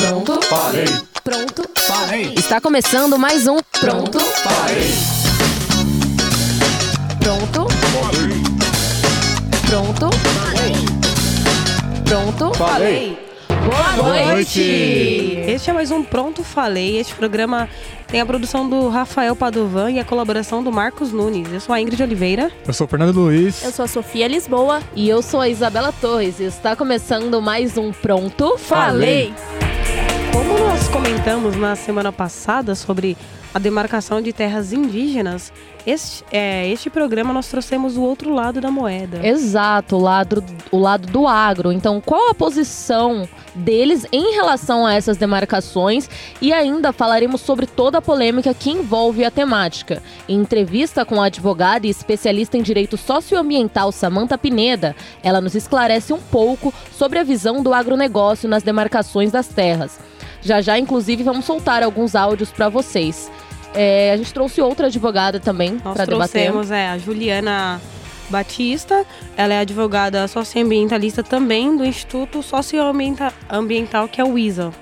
Pronto? Falei. Pronto? Falei. Está começando mais um Pronto? Falei. Pronto? Pronto? Pronto? Falei. Boa noite! noite. Este é mais um Pronto Falei. Este programa tem a produção do Rafael Padovan e a colaboração do Marcos Nunes. Eu sou a Ingrid Oliveira. Eu sou o Fernando Luiz. Eu sou a Sofia Lisboa. E eu sou a Isabela Torres e está começando mais um Pronto? Falei! Como nós comentamos na semana passada sobre a demarcação de terras indígenas, este, é, este programa nós trouxemos o outro lado da moeda. Exato, o lado, o lado do agro. Então, qual a posição deles em relação a essas demarcações? E ainda falaremos sobre toda a polêmica que envolve a temática. Em entrevista com a advogada e especialista em direito socioambiental Samanta Pineda, ela nos esclarece um pouco sobre a visão do agronegócio nas demarcações das terras. Já já, inclusive, vamos soltar alguns áudios para vocês. É, a gente trouxe outra advogada também Nós para debater. trouxemos é, a Juliana Batista, ela é advogada socioambientalista também do Instituto Socioambiental, que é o ISA.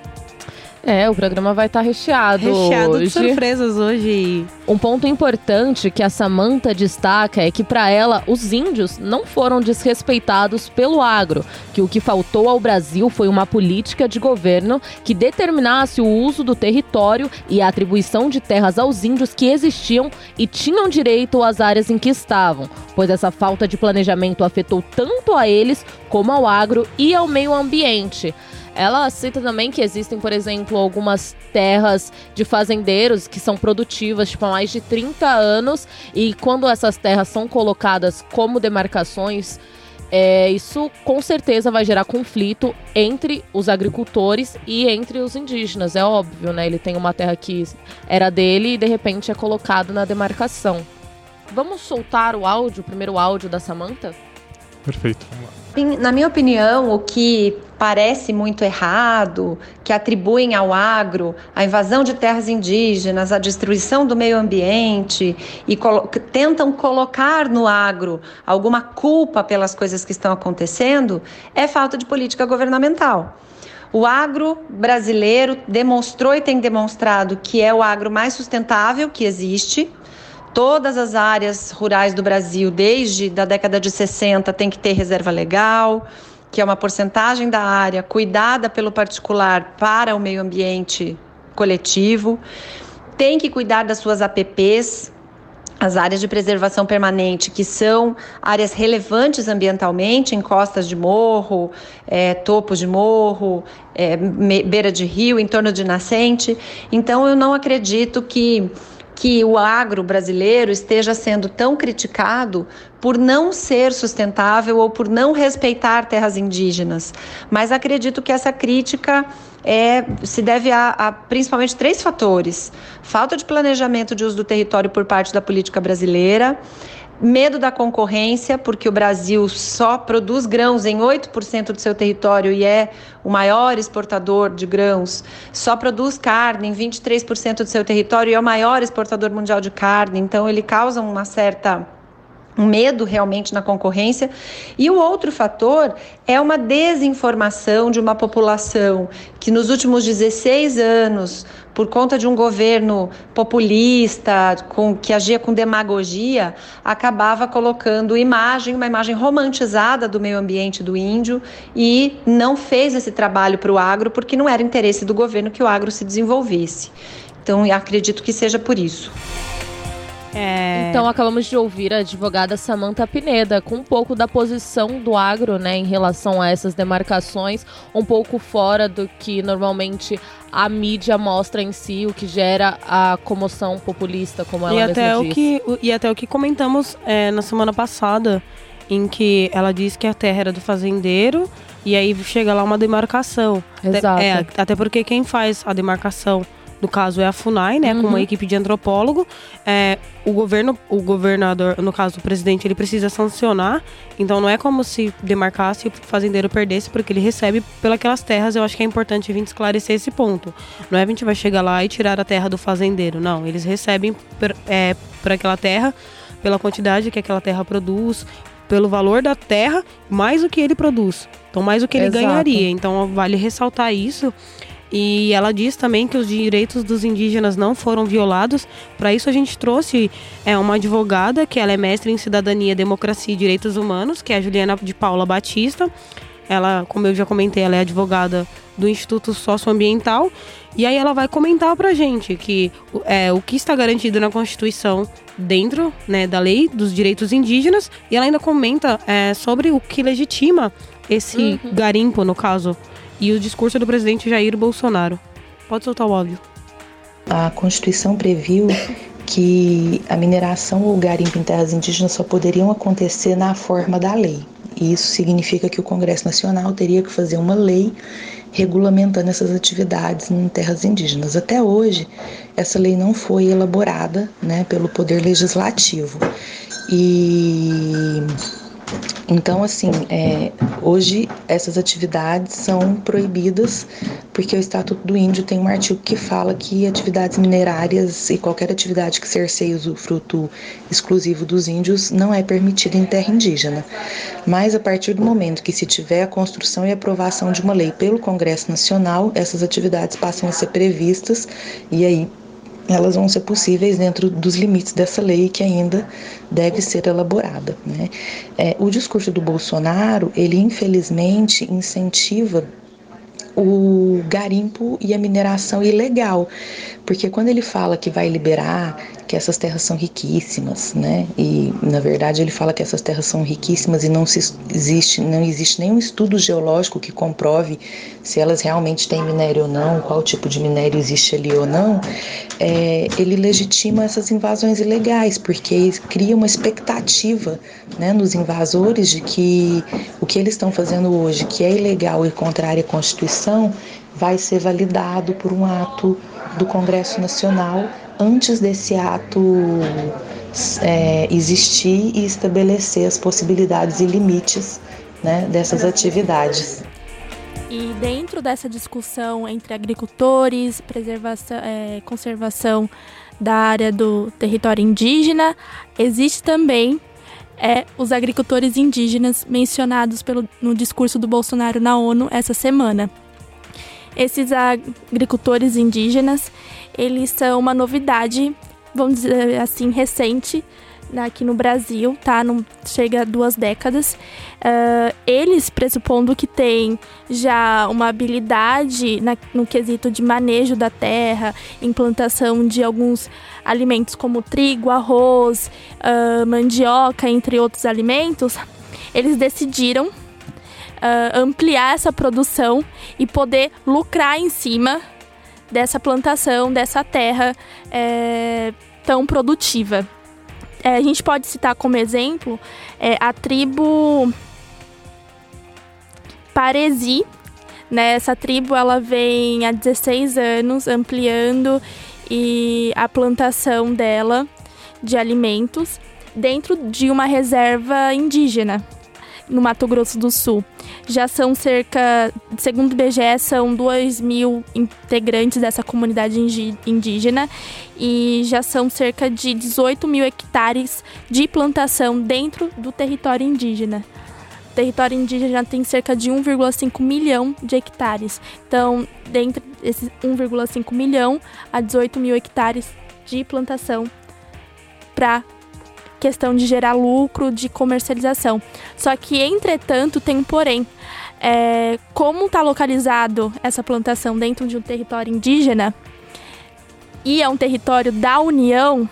É, o programa vai estar recheado, Recheado hoje. de surpresas hoje. Um ponto importante que a Samanta destaca é que para ela os índios não foram desrespeitados pelo agro, que o que faltou ao Brasil foi uma política de governo que determinasse o uso do território e a atribuição de terras aos índios que existiam e tinham direito às áreas em que estavam, pois essa falta de planejamento afetou tanto a eles como ao agro e ao meio ambiente. Ela cita também que existem, por exemplo, algumas terras de fazendeiros que são produtivas tipo, há mais de 30 anos e quando essas terras são colocadas como demarcações, é, isso com certeza vai gerar conflito entre os agricultores e entre os indígenas, é óbvio, né? Ele tem uma terra que era dele e de repente é colocado na demarcação. Vamos soltar o áudio, o primeiro áudio da Samanta? Perfeito. Vamos lá. Na minha opinião, o que parece muito errado, que atribuem ao agro a invasão de terras indígenas, a destruição do meio ambiente e colo tentam colocar no agro alguma culpa pelas coisas que estão acontecendo, é falta de política governamental. O agro brasileiro demonstrou e tem demonstrado que é o agro mais sustentável que existe. Todas as áreas rurais do Brasil, desde a década de 60, tem que ter reserva legal, que é uma porcentagem da área cuidada pelo particular para o meio ambiente coletivo. Tem que cuidar das suas APPs, as áreas de preservação permanente, que são áreas relevantes ambientalmente, encostas de morro, é, topos de morro, é, beira de rio, em torno de nascente. Então, eu não acredito que que o agro brasileiro esteja sendo tão criticado por não ser sustentável ou por não respeitar terras indígenas. Mas acredito que essa crítica é, se deve a, a principalmente três fatores: falta de planejamento de uso do território por parte da política brasileira. Medo da concorrência, porque o Brasil só produz grãos em 8% do seu território e é o maior exportador de grãos, só produz carne em 23% do seu território e é o maior exportador mundial de carne, então ele causa uma certa um medo realmente na concorrência. E o outro fator é uma desinformação de uma população que nos últimos 16 anos, por conta de um governo populista, com, que agia com demagogia, acabava colocando imagem, uma imagem romantizada do meio ambiente do índio e não fez esse trabalho para o agro porque não era interesse do governo que o agro se desenvolvesse. Então, acredito que seja por isso. É... Então acabamos de ouvir a advogada Samanta Pineda com um pouco da posição do agro, né, em relação a essas demarcações, um pouco fora do que normalmente a mídia mostra em si, o que gera a comoção populista, como ela e até o que E até o que comentamos é, na semana passada, em que ela disse que a terra era do fazendeiro e aí chega lá uma demarcação. Exato. é, até porque quem faz a demarcação, no caso é a FUNAI, né, com Uhum. uma equipe de antropólogo. É, o governo, o governador, no caso o presidente, ele precisa sancionar. Então não é como se demarcasse e o fazendeiro perdesse, porque ele recebe pelas terras. Eu acho que é importante a gente esclarecer esse ponto. Não é a gente vai chegar lá e tirar a terra do fazendeiro, não. Eles recebem por, é, por aquela terra, pela quantidade que aquela terra produz, pelo valor da terra, mais o que ele produz. Então, mais o que ele Exato. ganharia. Então, vale ressaltar isso. E ela diz também que os direitos dos indígenas não foram violados. Para isso a gente trouxe é, uma advogada que ela é mestre em cidadania, democracia e direitos humanos, que é a Juliana de Paula Batista. Ela, como eu já comentei, ela é advogada do Instituto Socioambiental. E aí ela vai comentar pra gente que é, o que está garantido na Constituição dentro né, da lei dos direitos indígenas. E ela ainda comenta é, sobre o que legitima esse uhum. garimpo, no caso, e o discurso do presidente Jair Bolsonaro. Pode soltar o áudio. A Constituição previu que a mineração ou garimpo em terras indígenas só poderiam acontecer na forma da lei. Isso significa que o Congresso Nacional teria que fazer uma lei regulamentando essas atividades em terras indígenas. Até hoje, essa lei não foi elaborada né, pelo Poder Legislativo. E então, assim, é, hoje essas atividades são proibidas porque o Estatuto do Índio tem um artigo que fala que atividades minerárias e qualquer atividade que cerceie o fruto exclusivo dos índios não é permitida em terra indígena. Mas a partir do momento que se tiver a construção e aprovação de uma lei pelo Congresso Nacional, essas atividades passam a ser previstas e aí elas vão ser possíveis dentro dos limites dessa lei que ainda deve ser elaborada. Né? É, o discurso do Bolsonaro, ele infelizmente incentiva o garimpo e a mineração ilegal, porque quando ele fala que vai liberar, que essas terras são riquíssimas, né? E na verdade ele fala que essas terras são riquíssimas e não se existe, não existe nenhum estudo geológico que comprove se elas realmente têm minério ou não, qual tipo de minério existe ali ou não. É, ele legitima essas invasões ilegais, porque cria uma expectativa, né, nos invasores de que o que eles estão fazendo hoje, que é ilegal e contrário à Constituição, vai ser validado por um ato do Congresso Nacional antes desse ato é, existir e estabelecer as possibilidades e limites né, dessas atividades. E dentro dessa discussão entre agricultores, preservação, é, conservação da área do território indígena, existe também é, os agricultores indígenas mencionados pelo, no discurso do Bolsonaro na ONU essa semana. Esses agricultores indígenas, eles são uma novidade, vamos dizer assim, recente aqui no Brasil, tá? Não chega a duas décadas. Uh, eles, pressupondo que têm já uma habilidade na, no quesito de manejo da terra, implantação de alguns alimentos como trigo, arroz, uh, mandioca, entre outros alimentos, eles decidiram uh, ampliar essa produção e poder lucrar em cima dessa plantação, dessa terra é, tão produtiva. É, a gente pode citar como exemplo é, a tribo Paresi. Né? Essa tribo ela vem há 16 anos ampliando e a plantação dela de alimentos dentro de uma reserva indígena no Mato Grosso do Sul. Já são cerca, segundo o IBGE, são 2 mil integrantes dessa comunidade indígena e já são cerca de 18 mil hectares de plantação dentro do território indígena. O território indígena já tem cerca de 1,5 milhão de hectares. Então, dentro desses 1,5 milhão a 18 mil hectares de plantação para questão de gerar lucro, de comercialização. Só que, entretanto, tem um porém. É, como está localizado essa plantação dentro de um território indígena e é um território da União,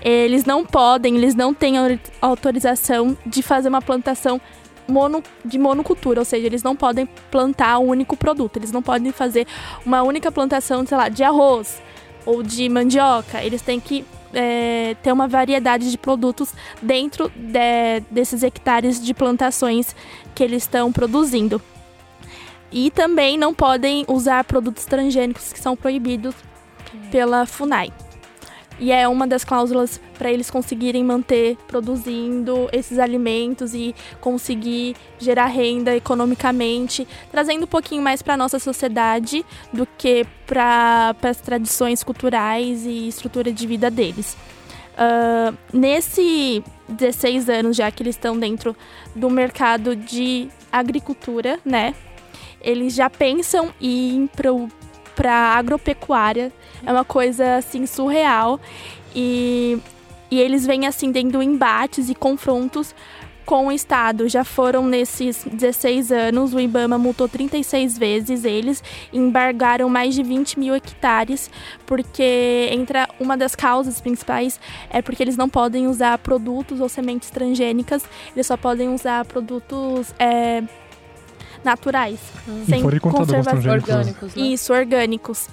eles não podem, eles não têm autorização de fazer uma plantação mono, de monocultura, ou seja, eles não podem plantar um único produto, eles não podem fazer uma única plantação, sei lá, de arroz ou de mandioca, eles têm que é, ter uma variedade de produtos dentro de, desses hectares de plantações que eles estão produzindo. E também não podem usar produtos transgênicos que são proibidos pela FUNAI. E é uma das cláusulas para eles conseguirem manter produzindo esses alimentos e conseguir gerar renda economicamente, trazendo um pouquinho mais para nossa sociedade do que para as tradições culturais e estrutura de vida deles. Uh, nesse 16 anos já que eles estão dentro do mercado de agricultura, né? Eles já pensam em para agropecuária. É uma coisa assim surreal e, e eles vêm assim tendo embates e confrontos com o Estado. Já foram nesses 16 anos, o IBAMA multou 36 vezes eles embargaram mais de 20 mil hectares, porque entra uma das causas principais é porque eles não podem usar produtos ou sementes transgênicas, eles só podem usar produtos é, naturais, Hum. sem conservação. Orgânicos, né? Isso, orgânicos.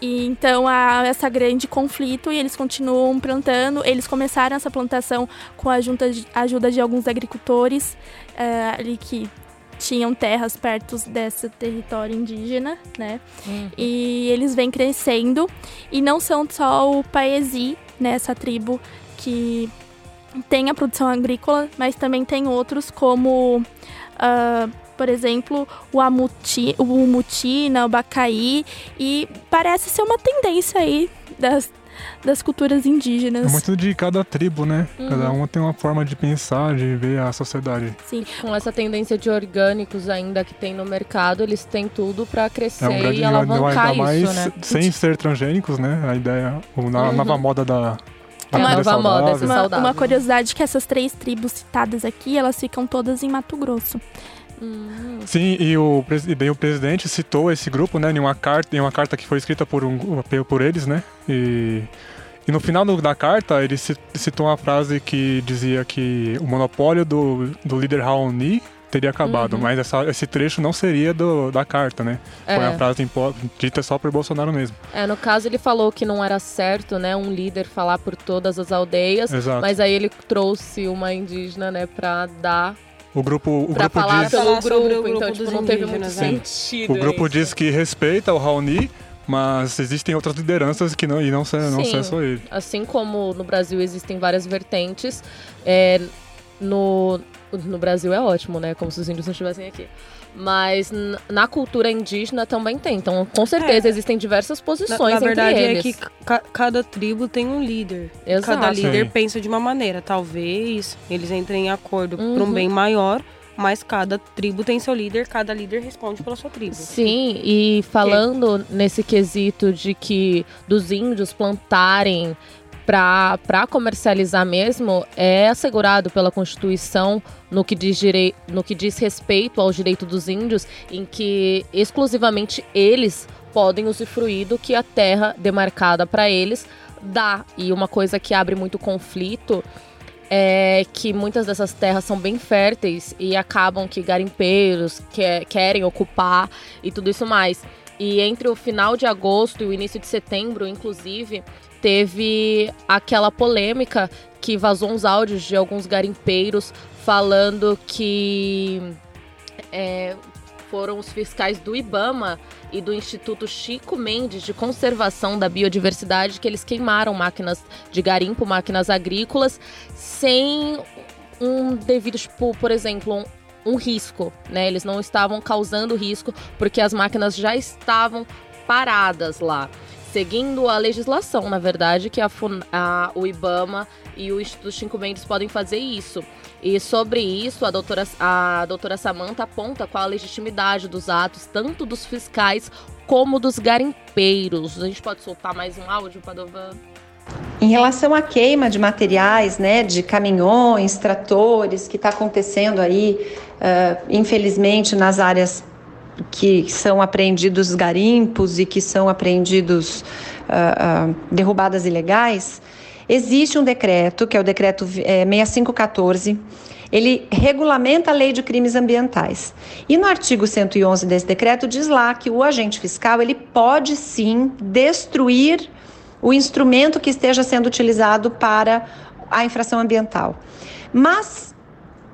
E então há essa grande conflito e eles continuam plantando. Eles começaram essa plantação com a ajuda de, ajuda de alguns agricultores eh, ali que tinham terras perto desse território indígena, né? Uhum. E eles vêm crescendo e não são só o Paesi, né, essa tribo que tem a produção agrícola, mas também tem outros como ah, por exemplo, o Amuti, o Mutina, o Bacaí, e parece ser uma tendência aí das, das culturas indígenas. É muito de cada tribo, né? Uhum. Cada uma tem uma forma de pensar, de ver a sociedade. Sim. Com essa tendência de orgânicos ainda que tem no mercado, eles têm tudo pra crescer É um grande e alavancar ainda mais isso, né? sem ser transgênicos, né? A ideia, na Uhum. nova moda da É a comida nova moda, Uma, uma curiosidade que essas três tribos citadas aqui, elas ficam todas em Mato Grosso. Hum, Sim, e o, e daí o presidente citou esse grupo, né, em uma carta, em uma carta que foi escrita por, um, por eles, né, e, e no final da carta ele ci- citou uma frase que dizia que o monopólio do, do líder Raoni teria acabado, Uhum. mas essa- esse trecho não seria do, da carta, né, foi é. a frase impo- dita só por Bolsonaro mesmo. É, no caso ele falou que não era certo, né, um líder falar por todas as aldeias, Exato. mas aí ele trouxe uma indígena, né, pra dar, o grupo, o pra grupo falar diz, pelo grupo, o grupo então tipo, não teve muito indígenas, né? sentido. o grupo isso. diz que respeita o Raoni, mas existem outras lideranças que não, e não, ser, não Sim. ser só ele. Assim como no Brasil existem várias vertentes, é, no, no Brasil é ótimo, né? Como se os índios não estivessem aqui. Mas na cultura indígena também tem. Então, com certeza, É. existem diversas Na, posições na verdade entre é eles. que ca- cada tribo tem um líder. Exato. Cada líder Sim. pensa de uma maneira. Talvez eles entrem em acordo por Uhum. um bem maior, mas cada tribo tem seu líder, cada líder responde pela sua tribo. Sim, e falando nesse quesito de que dos índios plantarem para comercializar mesmo, é assegurado pela Constituição no que, diz no que diz respeito ao direito dos índios, em que exclusivamente eles podem usufruir do que a terra demarcada para eles dá. E uma coisa que abre muito conflito é que muitas dessas terras são bem férteis e acabam que garimpeiros que- querem ocupar e tudo isso mais. E entre o final de agosto e o início de setembro, inclusive, teve aquela polêmica que vazou uns áudios de alguns garimpeiros falando que é, foram os fiscais do IBAMA e do Instituto Chico Mendes de Conservação da Biodiversidade que eles queimaram máquinas de garimpo, máquinas agrícolas, sem um devido, tipo, por exemplo, um, risco, né? Eles não estavam causando risco porque as máquinas já estavam paradas lá. Seguindo a legislação, na verdade, que a, Fun- a- o IBAMA e o Instituto Chico Mendes podem fazer isso. E sobre isso, a doutora, a doutora Samanta aponta qual a legitimidade dos atos, tanto dos fiscais como dos garimpeiros. A gente pode soltar mais um áudio, Padova? Em relação à queima de materiais, né, de caminhões, tratores, que está acontecendo aí, ah, infelizmente, nas áreas que são apreendidos garimpos e que são apreendidos ah, ah, derrubadas ilegais, existe um decreto, que é o decreto eh, 6514, ele regulamenta a lei de crimes ambientais. E no artigo 111 desse decreto diz lá que o agente fiscal ele pode sim destruir o instrumento que esteja sendo utilizado para a infração ambiental. Mas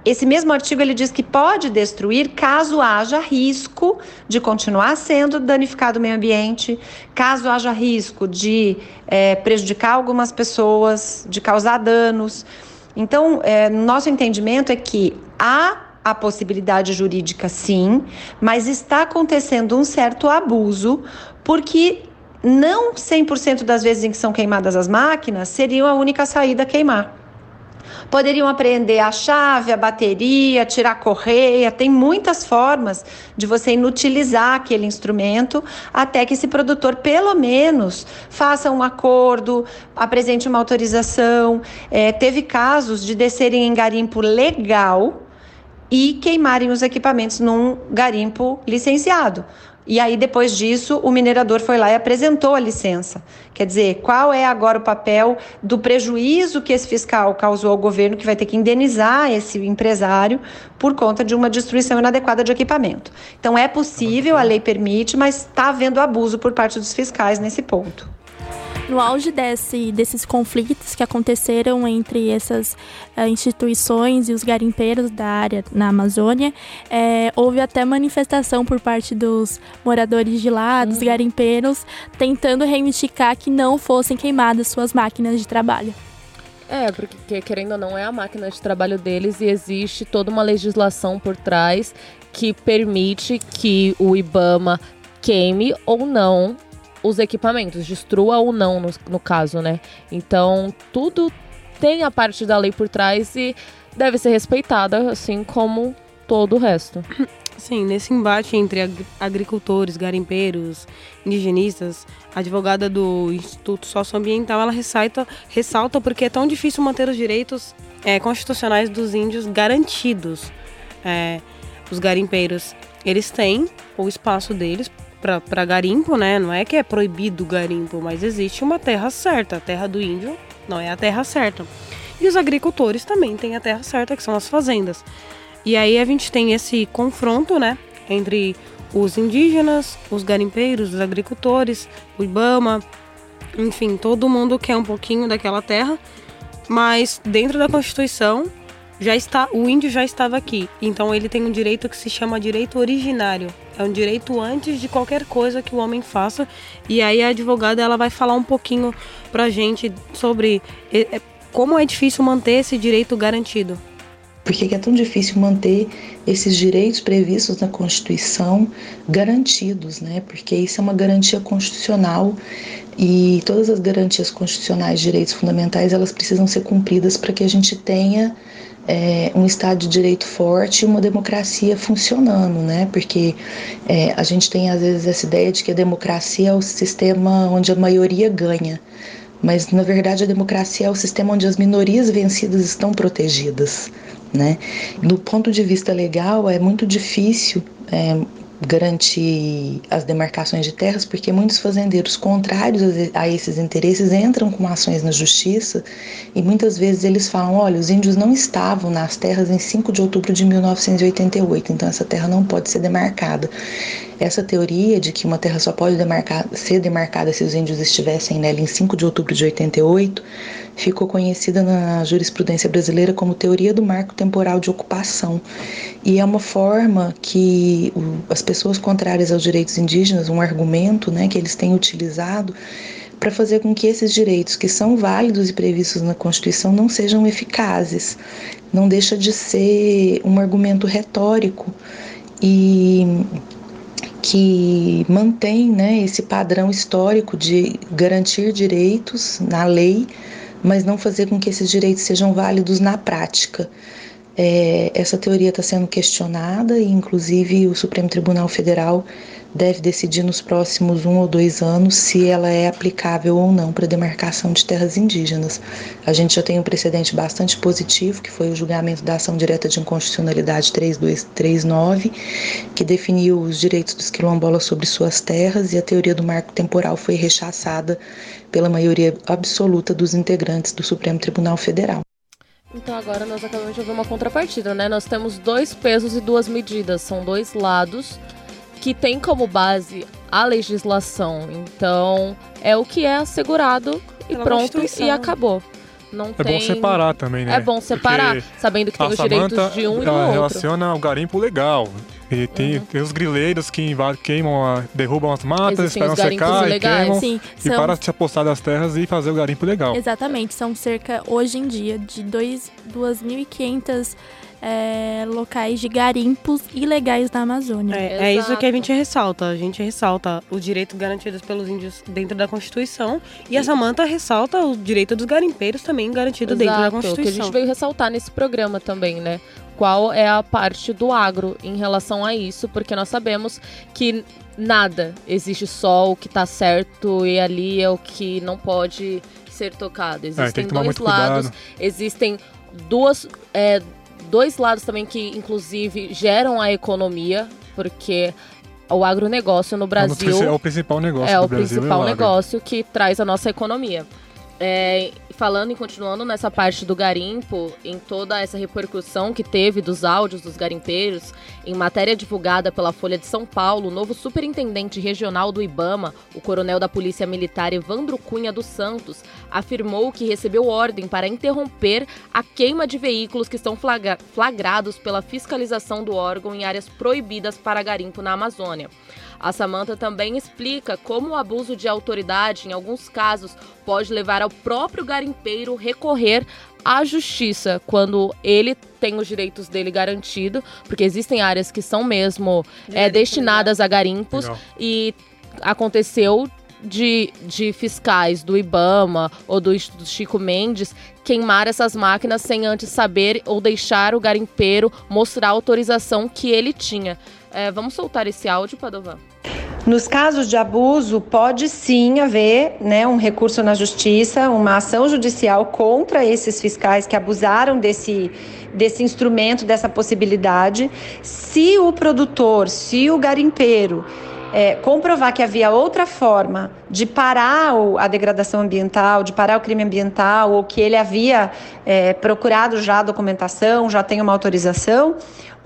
esse mesmo artigo ele diz que pode destruir caso haja risco de continuar sendo danificado o meio ambiente, caso haja risco de eh, prejudicar algumas pessoas, de causar danos. Então, eh, nosso entendimento é que há a possibilidade jurídica, sim, mas está acontecendo um certo abuso, porque não 100% das vezes em que são queimadas as máquinas seriam a única saída a queimar. Poderiam apreender a chave, a bateria, tirar a correia, tem muitas formas de você inutilizar aquele instrumento até que esse produtor, pelo menos, faça um acordo, apresente uma autorização. É, teve casos de descerem em garimpo legal e queimarem os equipamentos num garimpo licenciado. E aí, depois disso, o minerador foi lá e apresentou a licença. Quer dizer, qual é agora o papel do prejuízo que esse fiscal causou ao governo, que vai ter que indenizar esse empresário por conta de uma destruição inadequada de equipamento? Então, é possível, a lei permite, mas está havendo abuso por parte dos fiscais nesse ponto. No auge desse, desses conflitos que aconteceram entre essas uh, instituições e os garimpeiros da área na Amazônia, é, houve até manifestação por parte dos moradores de lá, dos uhum. garimpeiros, tentando reivindicar que não fossem queimadas suas máquinas de trabalho. É, porque querendo ou não é a máquina de trabalho deles e existe toda uma legislação por trás que permite que o IBAMA queime ou não os equipamentos, destrua ou não, no, no caso, né? Então, tudo tem a parte da lei por trás e deve ser respeitada, assim como todo o resto. Sim, nesse embate entre agricultores, garimpeiros, indigenistas, a advogada do Instituto Socioambiental, ela ressalta, ressalta porque é tão difícil manter os direitos é, constitucionais dos índios garantidos. É, os garimpeiros, eles têm o espaço deles para garimpo, né? Não é que é proibido o garimpo, mas existe uma terra certa. A terra do índio não é a terra certa. E os agricultores também têm a terra certa, que são as fazendas. E aí a gente tem esse confronto, né? Entre os indígenas, os garimpeiros, os agricultores, o Ibama, enfim, todo mundo quer um pouquinho daquela terra, mas dentro da Constituição já está, o índio já estava aqui, então ele tem um direito que se chama direito originário. É um direito antes de qualquer coisa que o homem faça. E aí a advogada ela vai falar um pouquinho pra gente sobre é, como é difícil manter esse direito garantido. Por que é tão difícil manter esses direitos previstos na Constituição garantidos, né? Porque isso é uma garantia constitucional e todas as garantias constitucionais direitos fundamentais elas precisam ser cumpridas para que a gente tenha é, um Estado de Direito forte e uma democracia funcionando, né? Porque é, a gente tem às vezes essa ideia de que a democracia é o sistema onde a maioria ganha. Mas, na verdade, a democracia é o sistema onde as minorias vencidas estão protegidas. Né? Do ponto de vista legal, é muito difícil é, garantir as demarcações de terras, porque muitos fazendeiros contrários a esses interesses entram com ações na justiça e muitas vezes eles falam: olha, os índios não estavam nas terras em 5 de outubro de 1988, então essa terra não pode ser demarcada. Essa teoria de que uma terra só pode demarcar, ser demarcada se os índios estivessem nela em 5 de outubro de 88 ficou conhecida na jurisprudência brasileira como teoria do marco temporal de ocupação. E é uma forma que as pessoas contrárias aos direitos indígenas, um argumento né, que eles têm utilizado para fazer com que esses direitos que são válidos e previstos na Constituição não sejam eficazes. Não deixa de ser um argumento retórico e que mantém né, esse padrão histórico de garantir direitos na lei, mas não fazer com que esses direitos sejam válidos na prática. É, essa teoria está sendo questionada e, inclusive, o Supremo Tribunal Federal deve decidir nos próximos um ou dois anos se ela é aplicável ou não para demarcação de terras indígenas. A gente já tem um precedente bastante positivo, que foi o julgamento da ação direta de inconstitucionalidade 3239, que definiu os direitos dos quilombolas sobre suas terras e a teoria do marco temporal foi rechaçada pela maioria absoluta dos integrantes do Supremo Tribunal Federal. Então agora nós acabamos de ouvir uma contrapartida, né? Nós temos dois pesos e duas medidas, são dois lados que tem como base a legislação. Então, é o que é assegurado e Pela pronto e acabou. Não é tem... bom separar também, né? É bom separar, Porque sabendo que tem os direitos de um e do outro. relaciona o garimpo legal. E tem, uhum. tem os grileiros que invadem, queimam, derrubam as matas, Existem esperam secar e queimam. Sim, e para se apostar das terras e fazer o garimpo legal. Exatamente, são cerca, hoje em dia, de 2.500 é, locais de garimpos ilegais na Amazônia. É, é isso que a Exato. gente ressalta. A gente ressalta os direitos garantidos pelos índios dentro da Constituição. E a Samanta ressalta o direito dos garimpeiros também garantido dentro da Exato, que a Constituição. gente veio ressaltar nesse programa também, né? Qual é a parte do agro em relação a isso, porque nós sabemos que nada existe só o que tá certo e ali é o que não pode ser tocado. É, Existem tem que tomar dois muito lados, cuidado. existem duas, é, dois lados também que, inclusive, geram a economia, porque o agronegócio no Brasil É o principal negócio é o Brasil. principal é o agro. negócio que traz a nossa economia. É, falando e continuando nessa parte do garimpo, em toda essa repercussão que teve dos áudios dos garimpeiros, em matéria divulgada pela Folha de São Paulo, o novo superintendente regional do IBAMA, o coronel da Polícia Militar Evandro Cunha dos Santos, afirmou que recebeu ordem para interromper a queima de veículos que estão flagra- flagrados pela fiscalização do órgão em áreas proibidas para garimpo na Amazônia. A Samanta também explica como o abuso de autoridade, em alguns casos, pode levar ao próprio garimpeiro recorrer à justiça quando ele tem os direitos dele garantido, porque existem áreas que são mesmo é, destinadas a garimpos Legal. e aconteceu de, de fiscais do IBAMA ou do Instituto Chico Mendes queimar essas máquinas sem antes saber ou deixar o garimpeiro mostrar a autorização que ele tinha. É, vamos soltar esse áudio, Padovan? Nos casos de abuso, pode sim haver né, um recurso na justiça, uma ação judicial contra esses fiscais que abusaram desse, desse instrumento, dessa possibilidade. Se o produtor, se o garimpeiro é, comprovar que havia outra forma de parar a degradação ambiental, de parar o crime ambiental, ou que ele havia é, procurado já a documentação, já tem uma autorização,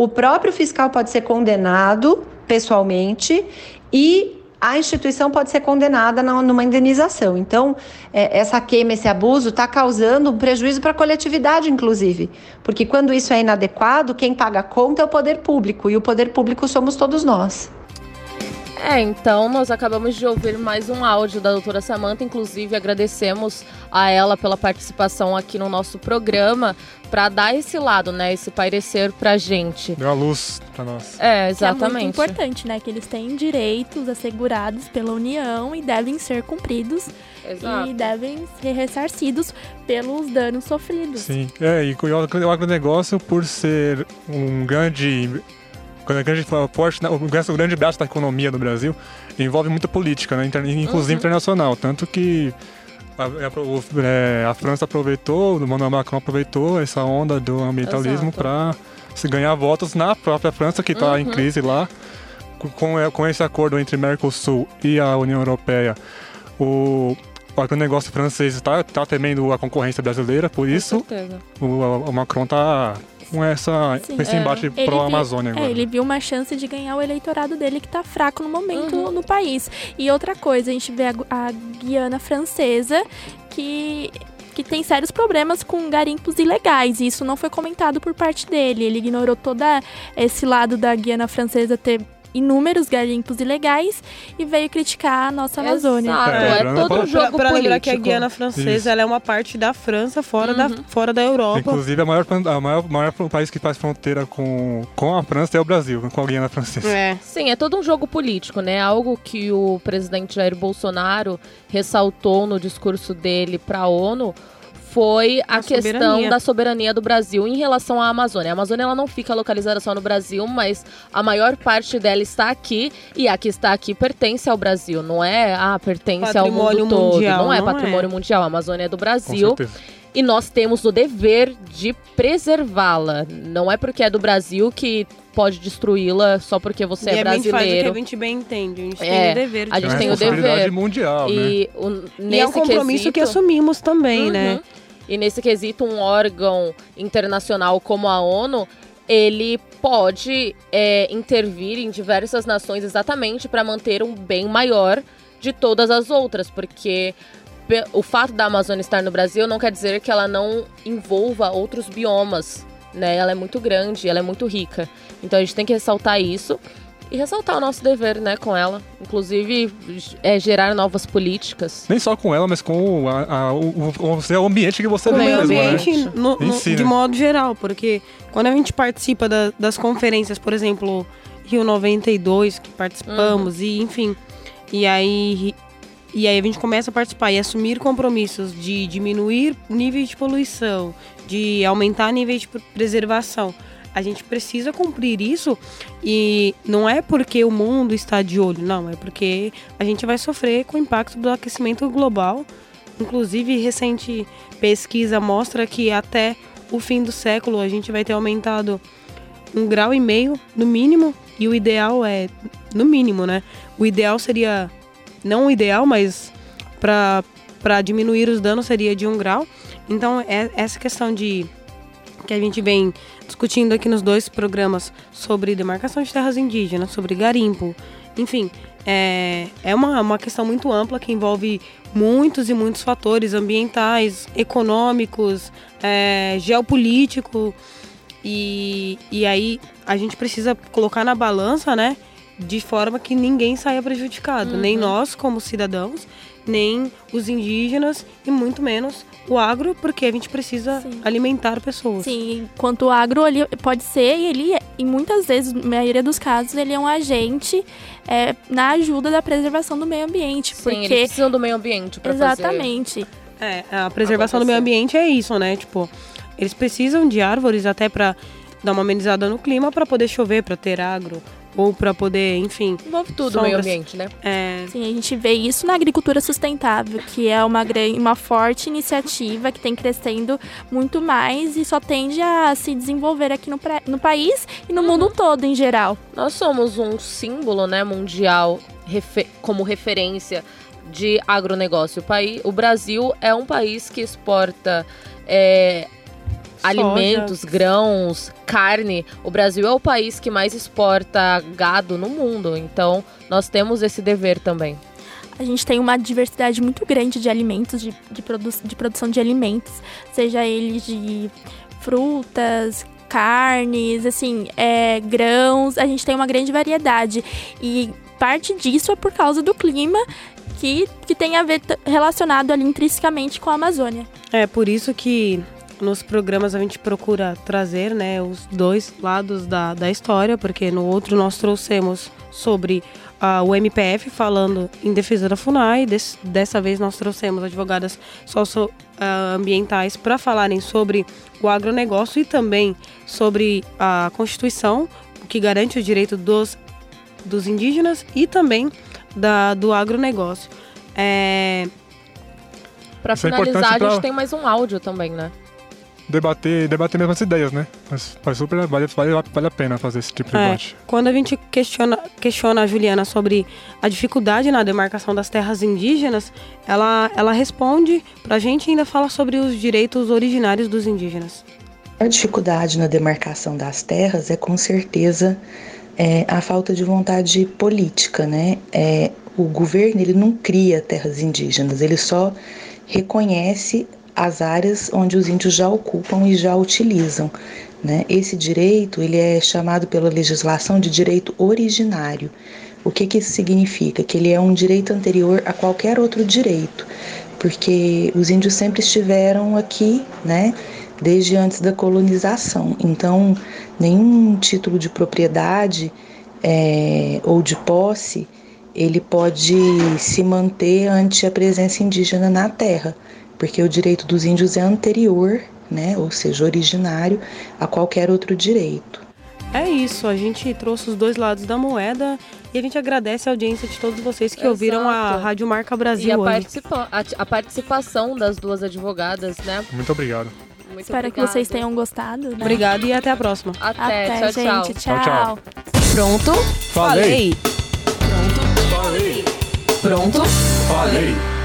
o próprio fiscal pode ser condenado pessoalmente e a instituição pode ser condenada na- numa indenização. Então, é, essa queima, esse abuso está causando um prejuízo para a coletividade, inclusive. Porque quando isso é inadequado, quem paga a conta é o poder público, e o poder público somos todos nós. É, então nós acabamos de ouvir mais um áudio da doutora Samanta, inclusive agradecemos a ela pela participação aqui no nosso programa para dar esse lado, né, esse parecer pra gente. Deu a luz pra nós. É, Que é muito exatamente. importante, né? Que eles têm direitos assegurados pela União e devem ser cumpridos Exato. e devem ser ressarcidos pelos danos sofridos. Sim. É, e o agronegócio, por ser um grande. Um grande forte, né, um grande- um grande braço da economia do Brasil, envolve muita política, né, inclusive Uhum. internacional. Tanto que a, a- o- é, a França aproveitou, o Emmanuel Macron aproveitou essa onda do ambientalismo para se ganhar votos na própria França, que está em Uhum. crise lá. Com, com esse acordo entre Mercosul e a União Europeia, o, o agronegócio francês está tá temendo a concorrência brasileira, por isso Com certeza. o, o Macron tá com, essa, Sim, com esse é. embate Ele pró-Amazônia viu, agora. é, ele viu uma chance de ganhar o eleitorado dele que tá fraco no momento Uhum. no país. E outra coisa, a gente vê a, a Guiana Francesa que que tem sérios problemas com garimpos ilegais, e isso não foi comentado por parte dele. Ele ignorou todo esse lado da Guiana Francesa ter inúmeros garimpos ilegais e veio criticar a nossa Amazônia. Exato, É, é, pra- todo pra- um jogo Para lembrar político. que a Guiana Francesa é uma parte da França, fora, da, Uhum. fora da Europa. Inclusive, a maior, a maior, maior país que faz fronteira com, com a França é o Brasil, com a Guiana Francesa. É. Sim, é todo um jogo político, né? Algo que o presidente Jair Bolsonaro ressaltou no discurso dele para a ONU foi a, A questão soberania. da soberania do Brasil em relação à Amazônia. A Amazônia ela não fica localizada só no Brasil, mas a maior parte dela está aqui e a que está aqui pertence ao Brasil, não é? Ah, pertence ao Patrimônio mundo todo. mundial, não é não patrimônio é. mundial. A Amazônia é do Com Brasil certeza. E nós temos o dever de preservá-la. Não é porque é do Brasil que pode destruí-la só porque você e é a gente faz o que brasileiro. a gente bem entende. A gente É, tem o dever de a gente É tem o dever. mundial, né? E, o, nesse E é um compromisso quesito, que assumimos também, Uhum. né? E nesse quesito, um órgão internacional como a ONU, ele pode é, intervir em diversas nações exatamente para manter um bem maior de todas as outras, porque o fato da Amazônia estar no Brasil não quer dizer que ela não envolva outros biomas, né? Ela é muito grande, ela é muito rica. Então a gente tem que ressaltar isso. e ressaltar o nosso dever, né, com ela. Inclusive, é gerar novas políticas. Nem só com ela, mas com a, a, o, o, o, ambiente que você o vê meio mesmo, ambiente né? no, no, si, de né? modo geral, porque quando a gente participa da- das conferências, por exemplo, Rio 92, que participamos, e enfim, e aí, e aí a gente começa a participar e assumir compromissos de diminuir níveis de poluição, de aumentar níveis de pre- preservação. A gente precisa cumprir isso e não é porque o mundo está de olho, não, é porque a gente vai sofrer com o impacto do aquecimento global. Inclusive, recente pesquisa mostra que até o fim do século a gente vai ter aumentado um grau e meio, no mínimo, e o ideal é, no mínimo, né? O ideal seria, não o ideal, mas para diminuir os danos seria de um grau. Então, é essa questão de que a gente vem discutindo aqui nos dois programas sobre demarcação de terras indígenas, sobre garimpo, enfim, é, é uma, uma questão muito ampla que envolve muitos e muitos fatores ambientais, econômicos, é, geopolítico. E, e aí a gente precisa colocar na balança, né? De forma que ninguém saia prejudicado. Nem nós, como cidadãos, nem os indígenas e muito menos o agro, porque a gente precisa Sim. alimentar pessoas. Sim, enquanto o agro ele pode ser, e ele, e muitas vezes, na maioria dos casos, ele é um agente é, na ajuda da preservação do meio ambiente. Sim, porque eles precisam do meio ambiente fazer. Exatamente. É, a preservação do meio ambiente é isso, né? Tipo, eles precisam de árvores até pra dar uma amenizada no clima, pra poder chover, pra ter agro, ou pra poder, enfim. Envolve tudo o meio Sombras. ambiente, né? É, Sim, a gente vê isso na agricultura sustentável, que é uma, uma forte iniciativa que tem crescendo muito mais e só tende a se desenvolver aqui no, pra- no país e no mundo todo em geral. Nós somos um símbolo, né, mundial refe- como referência de agronegócio. O, país, o Brasil é um país que exporta é, alimentos, grãos, carne. O Brasil é o país que mais exporta gado no mundo. Então, nós temos esse dever também. A gente tem uma diversidade muito grande de alimentos, de, de, produ de produção de alimentos, seja eles de frutas, carnes, assim, é, grãos, a gente tem uma grande variedade. E parte disso é por causa do clima que, que tem a ver relacionado ali intrinsecamente com a Amazônia. é por isso que nos programas a gente procura trazer, né, os dois lados da, da história, porque no outro nós trouxemos sobre ah, o MPF falando em defesa da FUNAI, des- dessa vez nós trouxemos advogadas socioambientais para falarem sobre o agronegócio e também sobre a Constituição, que garante o direito dos, dos indígenas e também da, do agronegócio. É, Isso é finalizar, importante a gente pra- tem mais um áudio também, né? Debater, debater mesmo as ideias, né? Mas faz super, vale, vale, vale a pena fazer esse tipo de É, debate. quando a gente questiona, questiona a Juliana sobre a dificuldade na demarcação das terras indígenas, ela, ela responde pra gente e ainda fala sobre os direitos originários dos indígenas. A dificuldade na demarcação das terras é com certeza é, a falta de vontade política, né? É, o governo ele não cria terras indígenas, ele só reconhece as áreas onde os índios já ocupam e já utilizam. Né? Esse direito ele é chamado pela legislação de direito originário. O que, que isso significa? Que ele é um direito anterior a qualquer outro direito, porque os índios sempre estiveram aqui, né? desde antes da colonização. Então, nenhum título de propriedade é, ou de posse ele pode se manter ante a presença indígena na terra, porque o direito dos índios é anterior, né, ou seja, originário a qualquer outro direito. É isso, a gente trouxe os dois lados da moeda e a gente agradece a audiência de todos vocês que Exato. ouviram a Rádio Marca Brasil E a, hoje. participa a, a participação das duas advogadas, né? Muito obrigado. Muito Espero que obrigada. vocês tenham gostado. Né? Obrigada e até a próxima. Até, Até, tchau, tchau. gente. Tchau, tchau. Pronto? Falei! Pronto? Falei!